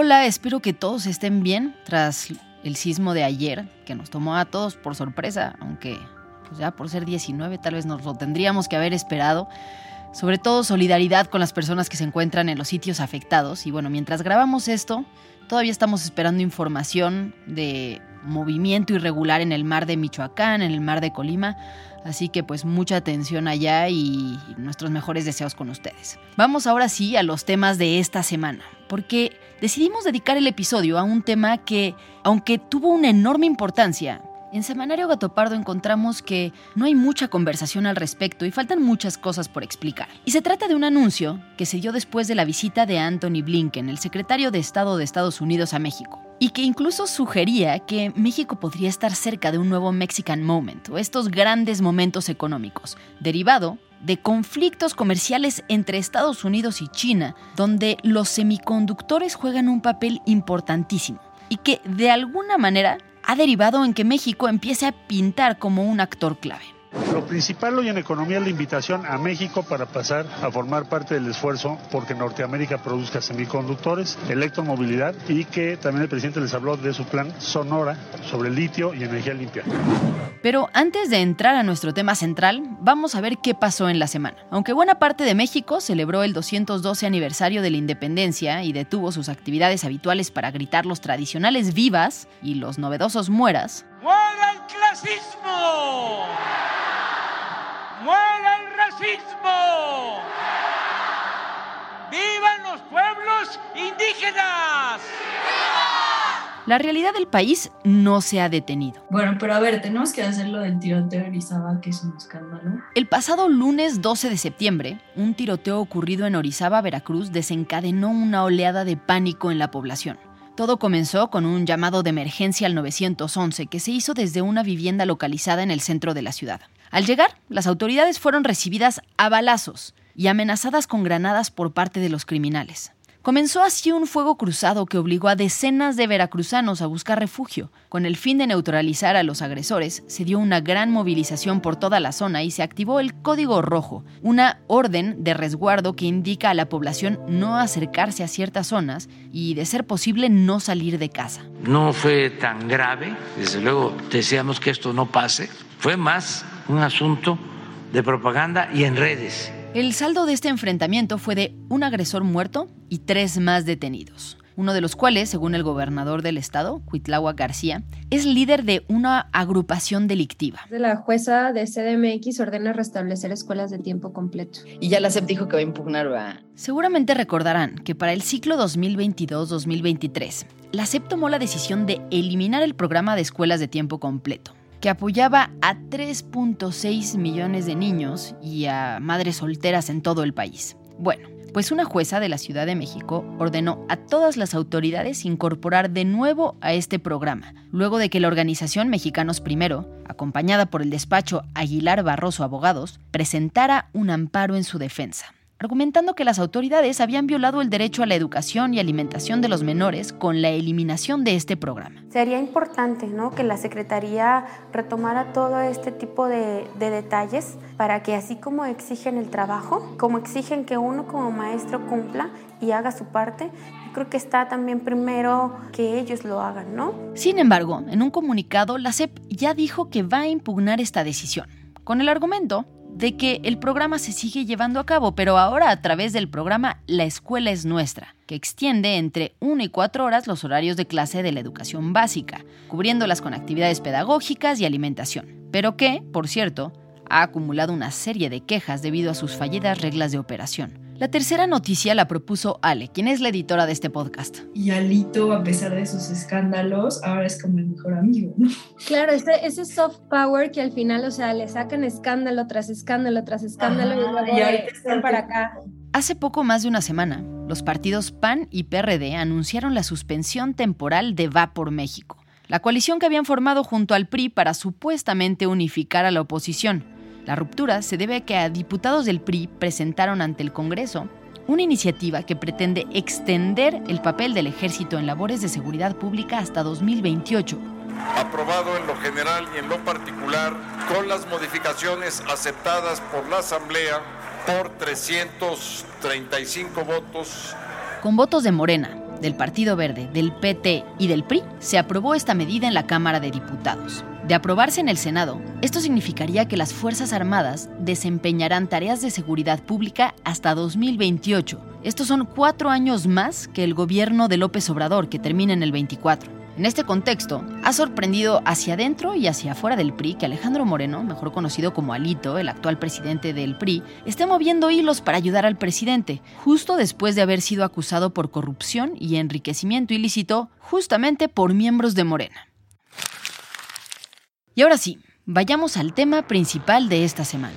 Hola, espero que todos estén bien tras el sismo de ayer, que nos tomó a todos por sorpresa, aunque pues ya por ser 19 tal vez nos lo tendríamos que haber esperado. Sobre todo solidaridad con las personas que se encuentran en los sitios afectados. Y bueno, mientras grabamos esto, todavía estamos esperando información de movimiento irregular en el mar de Michoacán, en el mar de Colima. Así que pues mucha atención allá y nuestros mejores deseos con ustedes. Vamos ahora sí a los temas de esta semana, porque decidimos dedicar el episodio a un tema que, aunque tuvo una enorme importancia, en Semanario Gatopardo encontramos que no hay mucha conversación al respecto y faltan muchas cosas por explicar. Y se trata de un anuncio que se dio después de la visita de Anthony Blinken, el secretario de Estado de Estados Unidos a México, y que incluso sugería que México podría estar cerca de un nuevo Mexican Moment, o estos grandes momentos económicos, derivado de conflictos comerciales entre Estados Unidos y China, donde los semiconductores juegan un papel importantísimo y que de alguna manera ha derivado en que México empiece a pintar como un actor clave. Lo principal hoy en economía es la invitación a México para pasar a formar parte del esfuerzo porque Norteamérica produzca semiconductores, electromovilidad y que también el presidente les habló de su plan Sonora sobre litio y energía limpia. Pero antes de entrar a nuestro tema central, vamos a ver qué pasó en la semana. Aunque buena parte de México celebró el 212 aniversario de la independencia y detuvo sus actividades habituales para gritar los tradicionales vivas y los novedosos mueras, ¡Muera el clasismo! ¡Muera el racismo! ¡Vivan los pueblos indígenas! la realidad del país no se ha detenido. Bueno, pero a ver, tenemos que hacer lo del tiroteo de Orizaba, que es un escándalo. El pasado lunes 12 de septiembre, un tiroteo ocurrido en Orizaba, Veracruz, desencadenó una oleada de pánico en la población. Todo comenzó con un llamado de emergencia al 911 que se hizo desde una vivienda localizada en el centro de la ciudad. Al llegar, las autoridades fueron recibidas a balazos y amenazadas con granadas por parte de los criminales. Comenzó así un fuego cruzado que obligó a decenas de veracruzanos a buscar refugio. Con el fin de neutralizar a los agresores, se dio una gran movilización por toda la zona y se activó el Código Rojo, una orden de resguardo que indica a la población no acercarse a ciertas zonas y, de ser posible, no salir de casa. No fue tan grave, desde luego deseamos que esto no pase, fue más un asunto de propaganda y en redes. El saldo de este enfrentamiento fue de un agresor muerto y tres más detenidos, uno de los cuales, según el gobernador del estado, Cuitlagua García, es líder de una agrupación delictiva. La jueza de CDMX ordena restablecer escuelas de tiempo completo. Y ya la SEP dijo que va a impugnar, ¿va? Seguramente recordarán que para el ciclo 2022-2023, la SEP tomó la decisión de eliminar el programa de escuelas de tiempo completo que apoyaba a 3.6 millones de niños y a madres solteras en todo el país. Bueno, pues una jueza de la Ciudad de México ordenó a todas las autoridades incorporar de nuevo a este programa, luego de que la organización Mexicanos Primero, acompañada por el despacho Aguilar Barroso Abogados, presentara un amparo en su defensa argumentando que las autoridades habían violado el derecho a la educación y alimentación de los menores con la eliminación de este programa. Sería importante ¿no? que la Secretaría retomara todo este tipo de, de detalles para que así como exigen el trabajo, como exigen que uno como maestro cumpla y haga su parte, creo que está también primero que ellos lo hagan, ¿no? Sin embargo, en un comunicado, la CEP ya dijo que va a impugnar esta decisión, con el argumento de que el programa se sigue llevando a cabo, pero ahora a través del programa La Escuela es Nuestra, que extiende entre 1 y 4 horas los horarios de clase de la educación básica, cubriéndolas con actividades pedagógicas y alimentación, pero que, por cierto, ha acumulado una serie de quejas debido a sus fallidas reglas de operación. La tercera noticia la propuso Ale, quien es la editora de este podcast. Y Alito, a pesar de sus escándalos, ahora es como el mejor amigo, ¿no? Claro, ese, ese soft power que al final, o sea, le sacan escándalo tras escándalo tras escándalo y luego y ahorita están para acá. Hace poco más de una semana, los partidos PAN y PRD anunciaron la suspensión temporal de Va por México, la coalición que habían formado junto al PRI para supuestamente unificar a la oposición. La ruptura se debe a que a diputados del PRI presentaron ante el Congreso una iniciativa que pretende extender el papel del ejército en labores de seguridad pública hasta 2028. Aprobado en lo general y en lo particular, con las modificaciones aceptadas por la Asamblea por 335 votos. Con votos de Morena, del Partido Verde, del PT y del PRI, se aprobó esta medida en la Cámara de Diputados. De aprobarse en el Senado, esto significaría que las Fuerzas Armadas desempeñarán tareas de seguridad pública hasta 2028. Estos son cuatro años más que el gobierno de López Obrador, que termina en el 24. En este contexto, ha sorprendido hacia adentro y hacia afuera del PRI que Alejandro Moreno, mejor conocido como Alito, el actual presidente del PRI, esté moviendo hilos para ayudar al presidente, justo después de haber sido acusado por corrupción y enriquecimiento ilícito justamente por miembros de Morena. Y ahora sí, vayamos al tema principal de esta semana.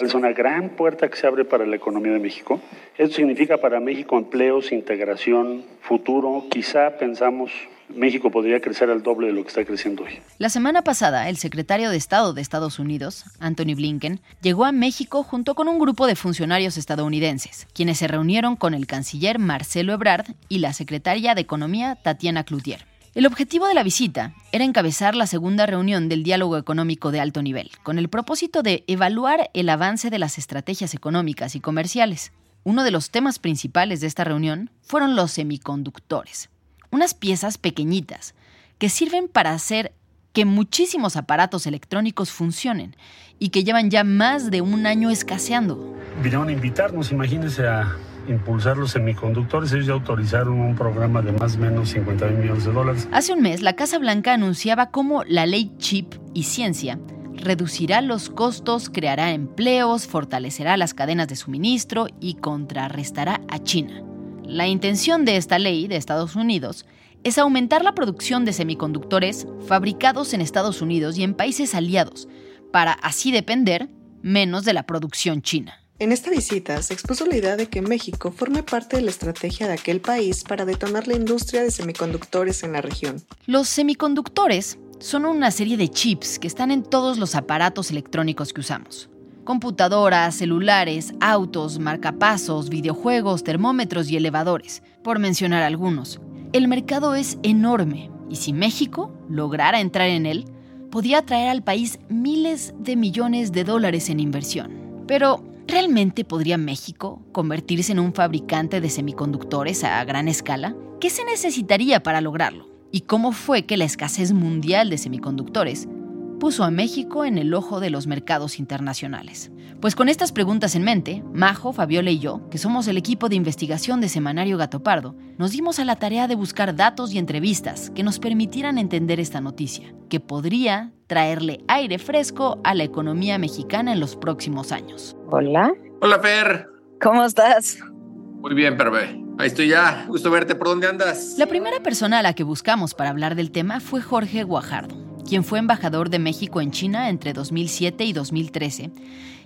Es una gran puerta que se abre para la economía de México. Esto significa para México empleos, integración, futuro. Quizá pensamos México podría crecer al doble de lo que está creciendo hoy. La semana pasada, el secretario de Estado de Estados Unidos, Anthony Blinken, llegó a México junto con un grupo de funcionarios estadounidenses, quienes se reunieron con el canciller Marcelo Ebrard y la secretaria de Economía Tatiana Cloutier. El objetivo de la visita era encabezar la segunda reunión del diálogo económico de alto nivel, con el propósito de evaluar el avance de las estrategias económicas y comerciales. Uno de los temas principales de esta reunión fueron los semiconductores, unas piezas pequeñitas que sirven para hacer que muchísimos aparatos electrónicos funcionen y que llevan ya más de un año escaseando. Vinieron a invitarnos, imagínense, a impulsar los semiconductores. Ellos ya autorizaron un programa de más o menos 50 mil millones de dólares. Hace un mes, la Casa Blanca anunciaba cómo la ley Chip y Ciencia reducirá los costos, creará empleos, fortalecerá las cadenas de suministro y contrarrestará a China. La intención de esta ley de Estados Unidos es aumentar la producción de semiconductores fabricados en Estados Unidos y en países aliados, para así depender menos de la producción china. En esta visita se expuso la idea de que México forme parte de la estrategia de aquel país para detonar la industria de semiconductores en la región. Los semiconductores son una serie de chips que están en todos los aparatos electrónicos que usamos. Computadoras, celulares, autos, marcapasos, videojuegos, termómetros y elevadores, por mencionar algunos. El mercado es enorme y si México lograra entrar en él, podría traer al país miles de millones de dólares en inversión. Pero, ¿realmente podría México convertirse en un fabricante de semiconductores a gran escala? ¿Qué se necesitaría para lograrlo? ¿Y cómo fue que la escasez mundial de semiconductores puso a México en el ojo de los mercados internacionales? Pues con estas preguntas en mente, Majo, Fabiola y yo, que somos el equipo de investigación de Semanario Gato Pardo, nos dimos a la tarea de buscar datos y entrevistas que nos permitieran entender esta noticia, que podría traerle aire fresco a la economía mexicana en los próximos años. Hola. Hola, Fer. ¿Cómo estás? Muy bien, Perbe. Ahí estoy ya. Gusto verte. ¿Por dónde andas? La primera persona a la que buscamos para hablar del tema fue Jorge Guajardo, quien fue embajador de México en China entre 2007 y 2013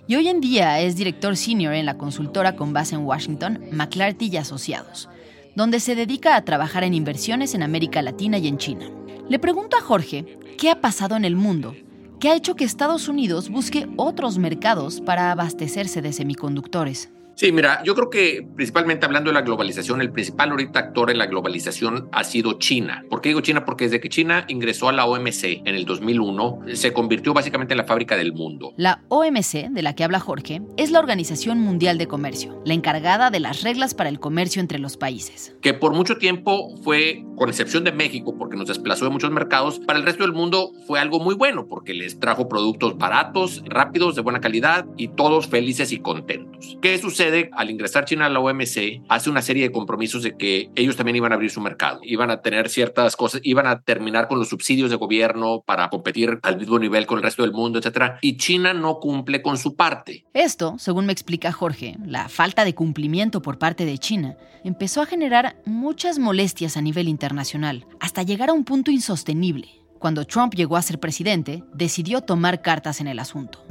y hoy en día es director senior en la consultora con base en Washington, McClarty y Asociados, donde se dedica a trabajar en inversiones en América Latina y en China. Le pregunto a Jorge qué ha pasado en el mundo, qué ha hecho que Estados Unidos busque otros mercados para abastecerse de semiconductores. Sí, mira, yo creo que principalmente hablando de la globalización, el principal ahorita actor en la globalización ha sido China. ¿Por qué digo China? Porque desde que China ingresó a la OMC en el 2001, se convirtió básicamente en la fábrica del mundo. La OMC, de la que habla Jorge, es la Organización Mundial de Comercio, la encargada de las reglas para el comercio entre los países. Que por mucho tiempo fue, con excepción de México, porque nos desplazó de muchos mercados, para el resto del mundo fue algo muy bueno, porque les trajo productos baratos, rápidos, de buena calidad y todos felices y contentos. ¿Qué sucede al ingresar China a la OMC? Hace una serie de compromisos de que ellos también iban a abrir su mercado, iban a tener ciertas cosas, iban a terminar con los subsidios de gobierno para competir al mismo nivel con el resto del mundo, etcétera. Y China no cumple con su parte. Esto, según me explica Jorge, la falta de cumplimiento por parte de China empezó a generar muchas molestias a nivel internacional, hasta llegar a un punto insostenible cuando Trump llegó a ser presidente, decidió tomar cartas en el asunto.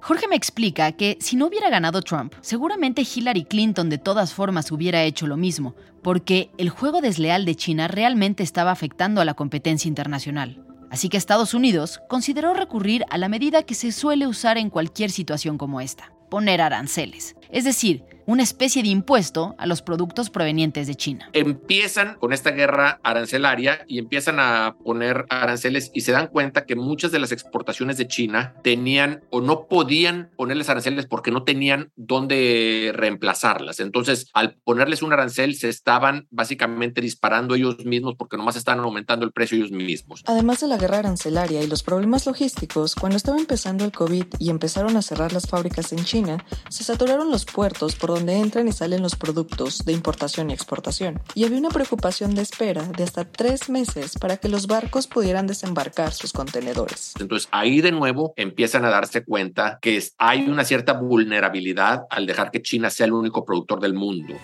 Jorge me explica que si no hubiera ganado Trump, seguramente Hillary Clinton de todas formas hubiera hecho lo mismo, porque el juego desleal de China realmente estaba afectando a la competencia internacional. Así que Estados Unidos consideró recurrir a la medida que se suele usar en cualquier situación como esta, poner aranceles. Es decir, una especie de impuesto a los productos provenientes de China. Empiezan con esta guerra arancelaria y empiezan a poner aranceles y se dan cuenta que muchas de las exportaciones de China tenían o no podían ponerles aranceles porque no tenían dónde reemplazarlas. Entonces, al ponerles un arancel, se estaban básicamente disparando ellos mismos porque nomás estaban aumentando el precio ellos mismos. Además de la guerra arancelaria y los problemas logísticos, cuando estaba empezando el COVID y empezaron a cerrar las fábricas en China, se saturaron los puertos por donde entran y salen los productos de importación y exportación. Y había una preocupación de espera de hasta tres meses para que los barcos pudieran desembarcar sus contenedores. Entonces ahí de nuevo empiezan a darse cuenta que hay una cierta vulnerabilidad al dejar que China sea el único productor del mundo.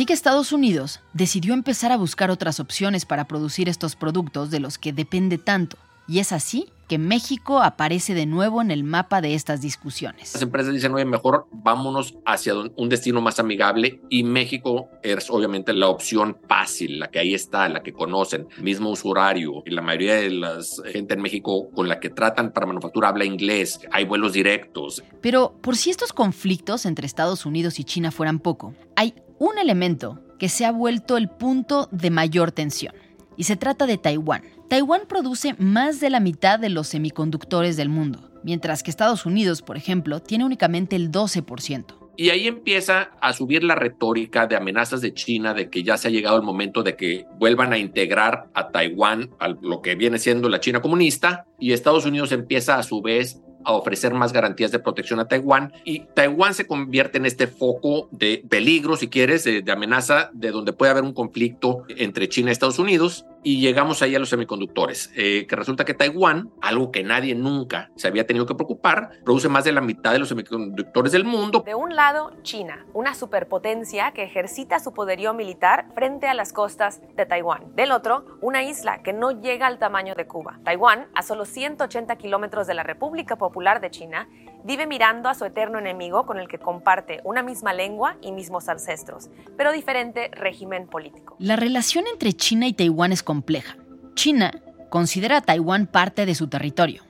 Así que Estados Unidos decidió empezar a buscar otras opciones para producir estos productos de los que depende tanto. Y es así que México aparece de nuevo en el mapa de estas discusiones. Las empresas dicen, oye, mejor vámonos hacia un destino más amigable y México es obviamente la opción fácil, la que ahí está, la que conocen, mismo usuario. Y la mayoría de la gente en México con la que tratan para manufactura habla inglés, hay vuelos directos. Pero por si estos conflictos entre Estados Unidos y China fueran poco, hay un elemento que se ha vuelto el punto de mayor tensión, y se trata de Taiwán. Taiwán produce más de la mitad de los semiconductores del mundo, mientras que Estados Unidos, por ejemplo, tiene únicamente el 12%. Y ahí empieza a subir la retórica de amenazas de China de que ya se ha llegado el momento de que vuelvan a integrar a Taiwán a lo que viene siendo la China comunista y Estados Unidos empieza a su vez a ofrecer más garantías de protección a Taiwán y Taiwán se convierte en este foco de peligro, si quieres, de, amenaza, de donde puede haber un conflicto entre China y Estados Unidos y llegamos ahí a los semiconductores, eh, que resulta que Taiwán, algo que nadie nunca se había tenido que preocupar, produce más de la mitad de los semiconductores del mundo. De un lado, China, una superpotencia que ejercita su poderío militar frente a las costas de Taiwán. Del otro, una isla que no llega al tamaño de Cuba. Taiwán, a solo 180 kilómetros de la República Popular de China, vive mirando a su eterno enemigo con el que comparte una misma lengua y mismos ancestros, pero diferente régimen político. La relación entre China y Taiwán es compleja. China considera a Taiwán parte de su territorio.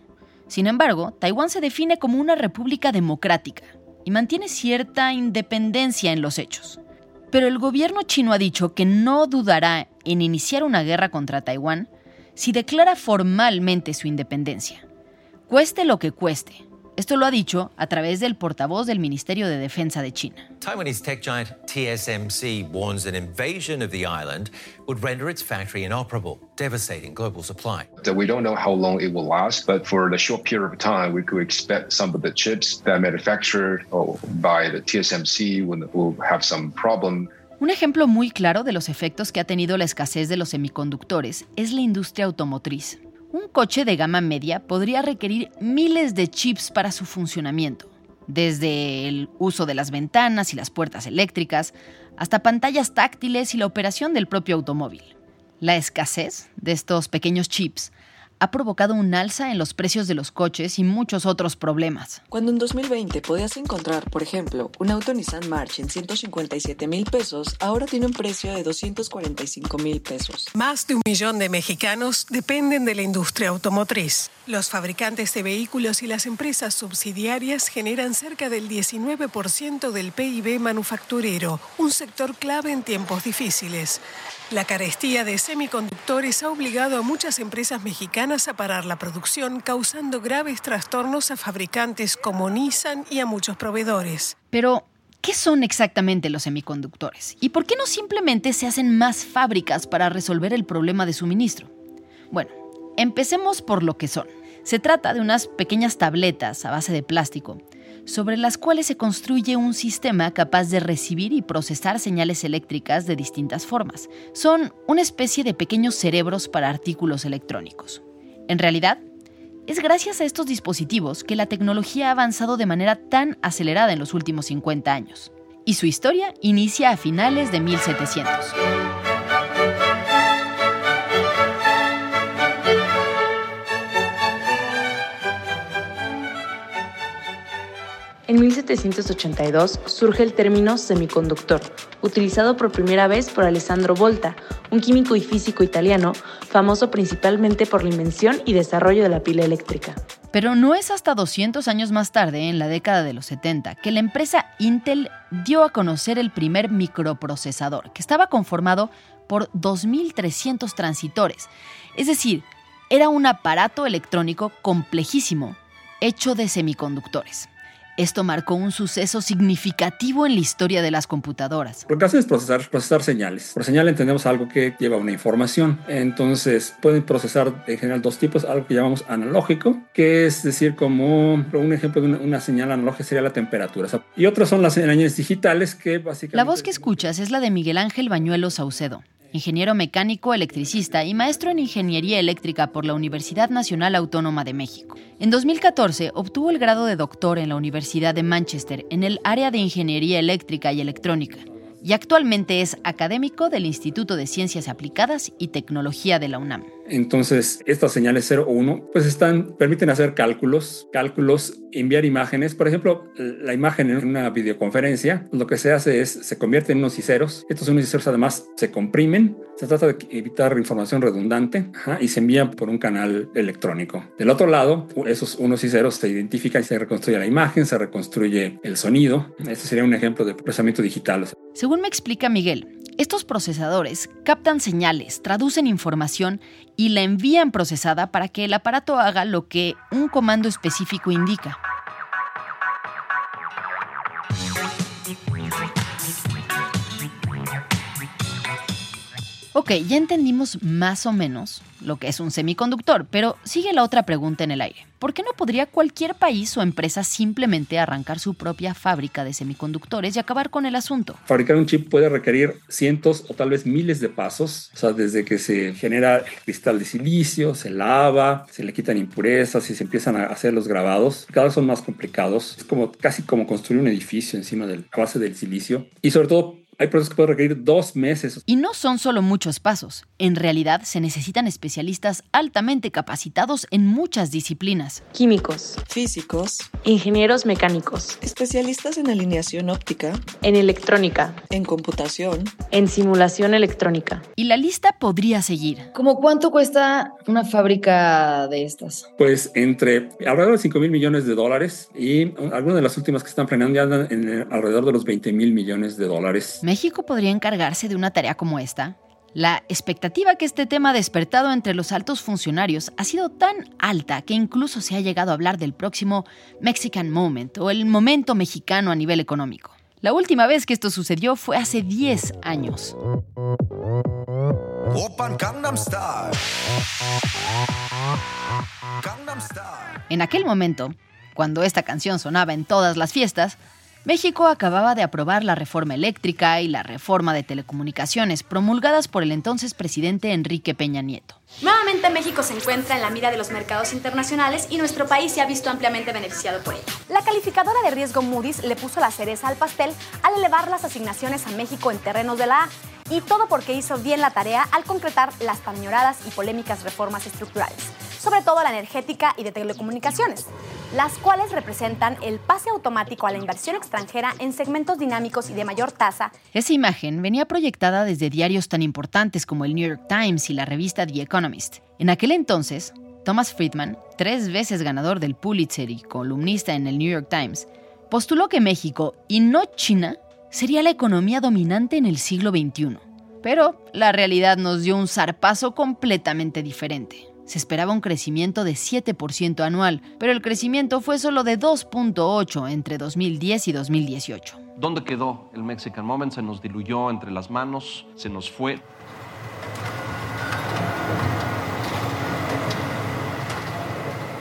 Sin embargo, Taiwán se define como una república democrática y mantiene cierta independencia en los hechos. Pero el gobierno chino ha dicho que no dudará en iniciar una guerra contra Taiwán si declara formalmente su independencia. Cueste lo que cueste, esto lo ha dicho a través del portavoz del Ministerio de Defensa de China. Taiwanese tech giant TSMC warns an invasion of the island would render its factory inoperable, devastating global supply. We don't know how long it will last, but for the short period of time, we could expect some of the chips that are manufactured by the TSMC will have some problem. Un ejemplo muy claro de los efectos que ha tenido la escasez de los semiconductores es la industria automotriz. Un coche de gama media podría requerir miles de chips para su funcionamiento, desde el uso de las ventanas y las puertas eléctricas hasta pantallas táctiles y la operación del propio automóvil. La escasez de estos pequeños chips ha provocado un alza en los precios de los coches y muchos otros problemas. Cuando en 2020 podías encontrar, por ejemplo, un auto Nissan March en 157 mil pesos, ahora tiene un precio de 245 mil pesos. Más de un millón de mexicanos dependen de la industria automotriz. Los fabricantes de vehículos y las empresas subsidiarias generan cerca del 19% del PIB manufacturero, un sector clave en tiempos difíciles. La carestía de semiconductores ha obligado a muchas empresas mexicanas a parar la producción, causando graves trastornos a fabricantes como Nissan y a muchos proveedores. Pero, ¿qué son exactamente los semiconductores? ¿Y por qué no simplemente se hacen más fábricas para resolver el problema de suministro? Bueno, empecemos por lo que son. Se trata de unas pequeñas tabletas a base de plástico sobre las cuales se construye un sistema capaz de recibir y procesar señales eléctricas de distintas formas. Son una especie de pequeños cerebros para artículos electrónicos. En realidad, es gracias a estos dispositivos que la tecnología ha avanzado de manera tan acelerada en los últimos 50 años. Y su historia inicia a finales de 1700. En 1782 surge el término semiconductor, utilizado por primera vez por Alessandro Volta, un químico y físico italiano famoso principalmente por la invención y desarrollo de la pila eléctrica. Pero no es hasta 200 años más tarde, en la década de los 70, que la empresa Intel dio a conocer el primer microprocesador, que estaba conformado por 2.300 transitores. Es decir, era un aparato electrónico complejísimo, hecho de semiconductores. Esto marcó un suceso significativo en la historia de las computadoras. Lo que hace es procesar, procesar señales. Por señal entendemos algo que lleva una información. Entonces pueden procesar en general dos tipos, algo que llamamos analógico, que es decir, como un ejemplo de una, una señal analógica sería la temperatura. Y otras son las señales digitales que básicamente... La voz que escuchas es la de Miguel Ángel Bañuelo Saucedo ingeniero mecánico electricista y maestro en ingeniería eléctrica por la Universidad Nacional Autónoma de México. En 2014 obtuvo el grado de doctor en la Universidad de Manchester en el área de ingeniería eléctrica y electrónica y actualmente es académico del Instituto de Ciencias Aplicadas y Tecnología de la UNAM. Entonces, estas señales 0 o 1 pues están, permiten hacer cálculos, cálculos, enviar imágenes. Por ejemplo, la imagen en una videoconferencia, lo que se hace es, se convierte en unos y ceros. Estos unos y ceros además se comprimen. Se trata de evitar información redundante y se envían por un canal electrónico. Del otro lado, esos unos y ceros se identifican y se reconstruye la imagen, se reconstruye el sonido. Este sería un ejemplo de procesamiento digital. Según me explica Miguel, estos procesadores captan señales, traducen información y la envían procesada para que el aparato haga lo que un comando específico indica. Ok, ya entendimos más o menos lo que es un semiconductor, pero sigue la otra pregunta en el aire. ¿Por qué no podría cualquier país o empresa simplemente arrancar su propia fábrica de semiconductores y acabar con el asunto? Fabricar un chip puede requerir cientos o tal vez miles de pasos, o sea, desde que se genera el cristal de silicio, se lava, se le quitan impurezas y se empiezan a hacer los grabados. Cada vez son más complicados. Es como casi como construir un edificio encima de la base del silicio y sobre todo hay procesos que pueden requerir dos meses. Y no son solo muchos pasos. En realidad se necesitan especialistas altamente capacitados en muchas disciplinas. Químicos, físicos, ingenieros mecánicos, especialistas en alineación óptica, en electrónica, en computación, en simulación electrónica. Y la lista podría seguir. ¿Cómo cuánto cuesta una fábrica de estas? Pues entre alrededor de 5 mil millones de dólares y algunas de las últimas que están planeando ya andan en alrededor de los 20 mil millones de dólares. ¿México podría encargarse de una tarea como esta? La expectativa que este tema ha despertado entre los altos funcionarios ha sido tan alta que incluso se ha llegado a hablar del próximo Mexican Moment o el momento mexicano a nivel económico. La última vez que esto sucedió fue hace 10 años. En aquel momento, cuando esta canción sonaba en todas las fiestas, México acababa de aprobar la reforma eléctrica y la reforma de telecomunicaciones promulgadas por el entonces presidente Enrique Peña Nieto. Nuevamente México se encuentra en la mira de los mercados internacionales y nuestro país se ha visto ampliamente beneficiado por ello. La calificadora de riesgo Moody's le puso la cereza al pastel al elevar las asignaciones a México en terrenos de la A y todo porque hizo bien la tarea al concretar las tan y polémicas reformas estructurales. Sobre todo la energética y de telecomunicaciones, las cuales representan el pase automático a la inversión extranjera en segmentos dinámicos y de mayor tasa. Esa imagen venía proyectada desde diarios tan importantes como el New York Times y la revista The Economist. En aquel entonces, Thomas Friedman, tres veces ganador del Pulitzer y columnista en el New York Times, postuló que México, y no China, sería la economía dominante en el siglo XXI. Pero la realidad nos dio un zarpazo completamente diferente. Se esperaba un crecimiento de 7% anual, pero el crecimiento fue solo de 2.8 entre 2010 y 2018. ¿Dónde quedó el Mexican Moment? Se nos diluyó entre las manos, se nos fue.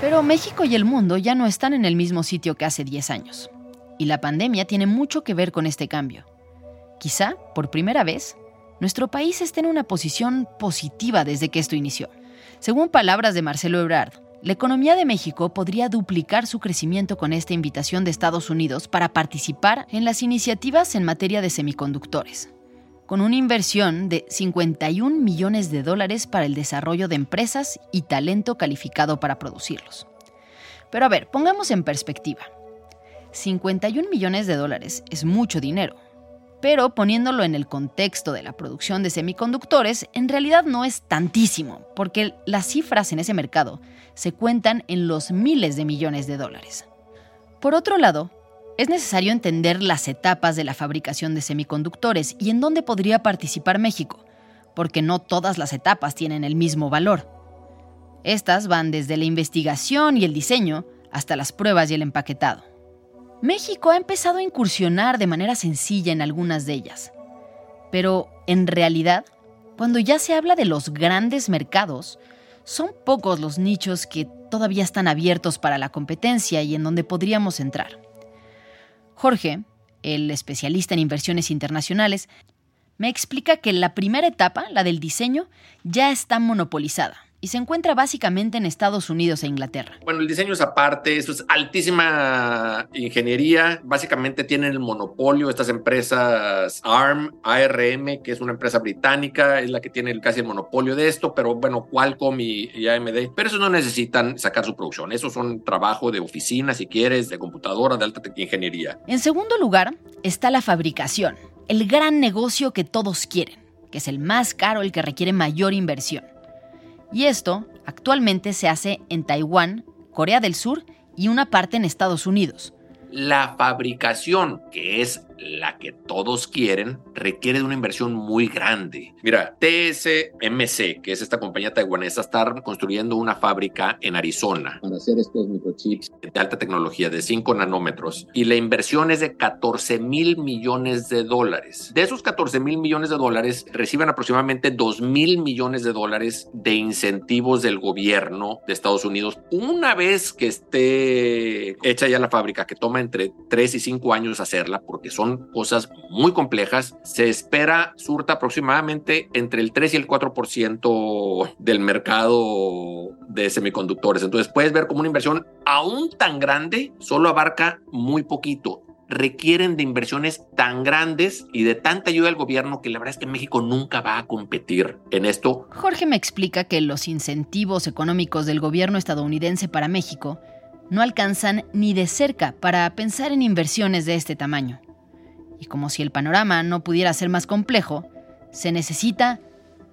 Pero México y el mundo ya no están en el mismo sitio que hace 10 años. Y la pandemia tiene mucho que ver con este cambio. Quizá, por primera vez, nuestro país está en una posición positiva desde que esto inició. Según palabras de Marcelo Ebrard, la economía de México podría duplicar su crecimiento con esta invitación de Estados Unidos para participar en las iniciativas en materia de semiconductores, con una inversión de 51 millones de dólares para el desarrollo de empresas y talento calificado para producirlos. Pero a ver, pongamos en perspectiva. 51 millones de dólares es mucho dinero, pero poniéndolo en el contexto de la producción de semiconductores, en realidad no es tantísimo, porque las cifras en ese mercado se cuentan en los miles de millones de dólares. Por otro lado, es necesario entender las etapas de la fabricación de semiconductores y en dónde podría participar México, porque no todas las etapas tienen el mismo valor. Estas van desde la investigación y el diseño hasta las pruebas y el empaquetado. México ha empezado a incursionar de manera sencilla en algunas de ellas. Pero, en realidad, cuando ya se habla de los grandes mercados, son pocos los nichos que todavía están abiertos para la competencia y en donde podríamos entrar. Jorge, el especialista en inversiones internacionales, me explica que la primera etapa, la del diseño, ya está monopolizada y se encuentra básicamente en Estados Unidos e Inglaterra. Bueno, el diseño es aparte, eso es altísima ingeniería. Básicamente tienen el monopolio estas empresas ARM, ARM, que es una empresa británica, es la que tiene casi el monopolio de esto, pero bueno, Qualcomm y, y AMD, pero eso no necesitan sacar su producción, eso son trabajo de oficina, si quieres, de computadora, de alta ingeniería. En segundo lugar, está la fabricación, el gran negocio que todos quieren, que es el más caro, el que requiere mayor inversión. Y esto actualmente se hace en Taiwán, Corea del Sur y una parte en Estados Unidos. La fabricación, que es la que todos quieren, requiere de una inversión muy grande. Mira, TSMC, que es esta compañía taiwanesa, está construyendo una fábrica en Arizona para hacer estos microchips de alta tecnología de 5 nanómetros y la inversión es de 14 mil millones de dólares. De esos 14 mil millones de dólares, reciben aproximadamente 2 mil millones de dólares de incentivos del gobierno de Estados Unidos. Una vez que esté hecha ya la fábrica, que toma entre 3 y 5 años hacerla, porque son cosas muy complejas. Se espera surta aproximadamente entre el 3 y el 4% del mercado de semiconductores. Entonces puedes ver como una inversión aún tan grande solo abarca muy poquito requieren de inversiones tan grandes y de tanta ayuda del gobierno que la verdad es que México nunca va a competir en esto. Jorge me explica que los incentivos económicos del gobierno estadounidense para México no alcanzan ni de cerca para pensar en inversiones de este tamaño. Y como si el panorama no pudiera ser más complejo, se necesita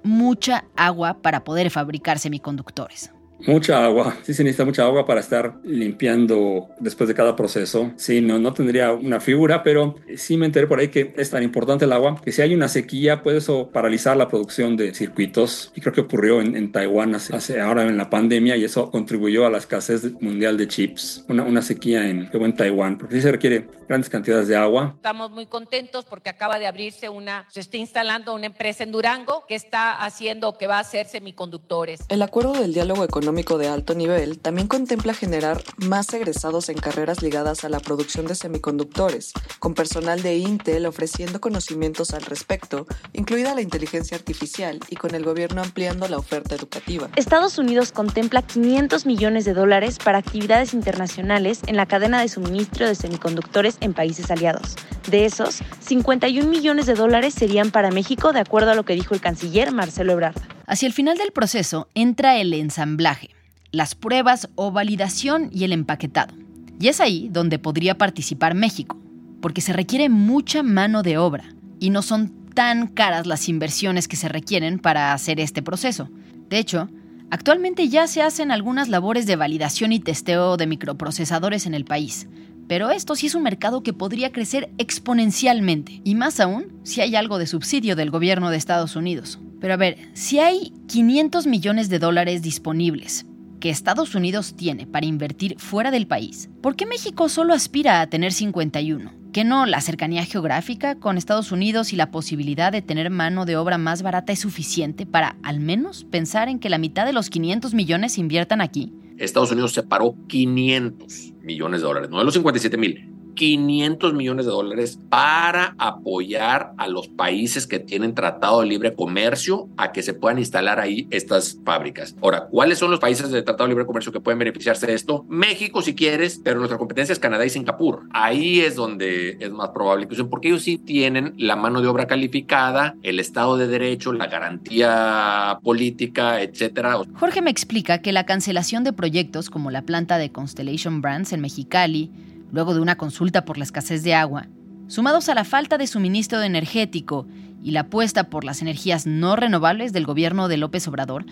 mucha agua para poder fabricar semiconductores. Mucha agua, sí se necesita mucha agua para estar limpiando después de cada proceso. Sí, no, no tendría una figura, pero sí me enteré por ahí que es tan importante el agua que si hay una sequía puede eso paralizar la producción de circuitos. Y creo que ocurrió en, en Taiwán hace, ahora en la pandemia y eso contribuyó a la escasez mundial de chips. Una, una sequía en, en Taiwán, porque sí se requiere grandes cantidades de agua. Estamos muy contentos porque acaba de abrirse una, se está instalando una empresa en Durango que está haciendo, que va a hacer semiconductores. El acuerdo del diálogo económico económico de alto nivel también contempla generar más egresados en carreras ligadas a la producción de semiconductores, con personal de Intel ofreciendo conocimientos al respecto, incluida la inteligencia artificial, y con el gobierno ampliando la oferta educativa. Estados Unidos contempla 500 millones de dólares para actividades internacionales en la cadena de suministro de semiconductores en países aliados. De esos, 51 millones de dólares serían para México, de acuerdo a lo que dijo el canciller Marcelo Ebrard. Hacia el final del proceso entra el ensamblaje, las pruebas o validación y el empaquetado. Y es ahí donde podría participar México, porque se requiere mucha mano de obra y no son tan caras las inversiones que se requieren para hacer este proceso. De hecho, actualmente ya se hacen algunas labores de validación y testeo de microprocesadores en el país, pero esto sí es un mercado que podría crecer exponencialmente, y más aún si hay algo de subsidio del gobierno de Estados Unidos. Pero a ver, si hay 500 millones de dólares disponibles que Estados Unidos tiene para invertir fuera del país, ¿por qué México solo aspira a tener 51? ¿Qué no la cercanía geográfica con Estados Unidos y la posibilidad de tener mano de obra más barata es suficiente para al menos pensar en que la mitad de los 500 millones inviertan aquí? Estados Unidos separó 500 millones de dólares, no de los 57 mil, 500 millones de dólares para apoyar a los países que tienen tratado de libre comercio a que se puedan instalar ahí estas fábricas. Ahora, ¿cuáles son los países de tratado de libre comercio que pueden beneficiarse de esto? México, si quieres, pero nuestra competencia es Canadá y Singapur. Ahí es donde es más probable que porque ellos sí tienen la mano de obra calificada, el Estado de Derecho, la garantía política, etcétera. Jorge me explica que la cancelación de proyectos como la planta de Constellation Brands en Mexicali, luego de una consulta por la escasez de agua, sumados a la falta de suministro energético y la apuesta por las energías no renovables del gobierno de López Obrador,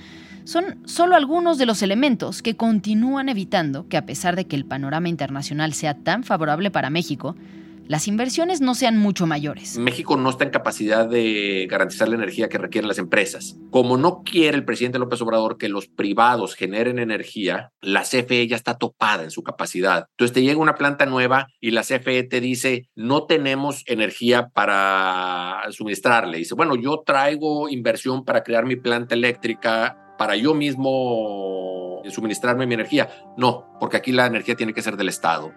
son solo algunos de los elementos que continúan evitando que a pesar de que el panorama internacional sea tan favorable para México, las inversiones no sean mucho mayores. México no está en capacidad de garantizar la energía que requieren las empresas. Como no quiere el presidente López Obrador que los privados generen energía, la CFE ya está topada en su capacidad. Entonces te llega una planta nueva y la CFE te dice, no tenemos energía para suministrarle. Dice, bueno, yo traigo inversión para crear mi planta eléctrica para yo mismo suministrarme mi energía. No, porque aquí la energía tiene que ser del Estado.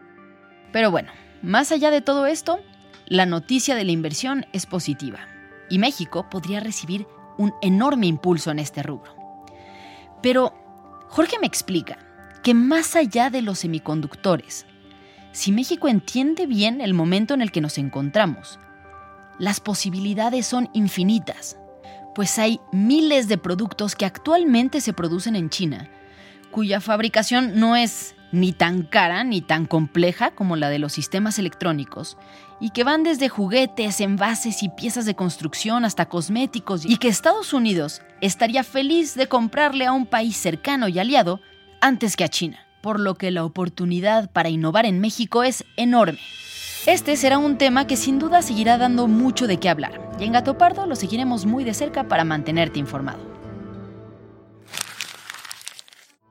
Pero bueno, más allá de todo esto, la noticia de la inversión es positiva y México podría recibir un enorme impulso en este rubro. Pero Jorge me explica que más allá de los semiconductores, si México entiende bien el momento en el que nos encontramos, las posibilidades son infinitas, pues hay miles de productos que actualmente se producen en China, cuya fabricación no es ni tan cara ni tan compleja como la de los sistemas electrónicos, y que van desde juguetes, envases y piezas de construcción hasta cosméticos, y que Estados Unidos estaría feliz de comprarle a un país cercano y aliado antes que a China, por lo que la oportunidad para innovar en México es enorme. Este será un tema que sin duda seguirá dando mucho de qué hablar, y en Gato Pardo lo seguiremos muy de cerca para mantenerte informado.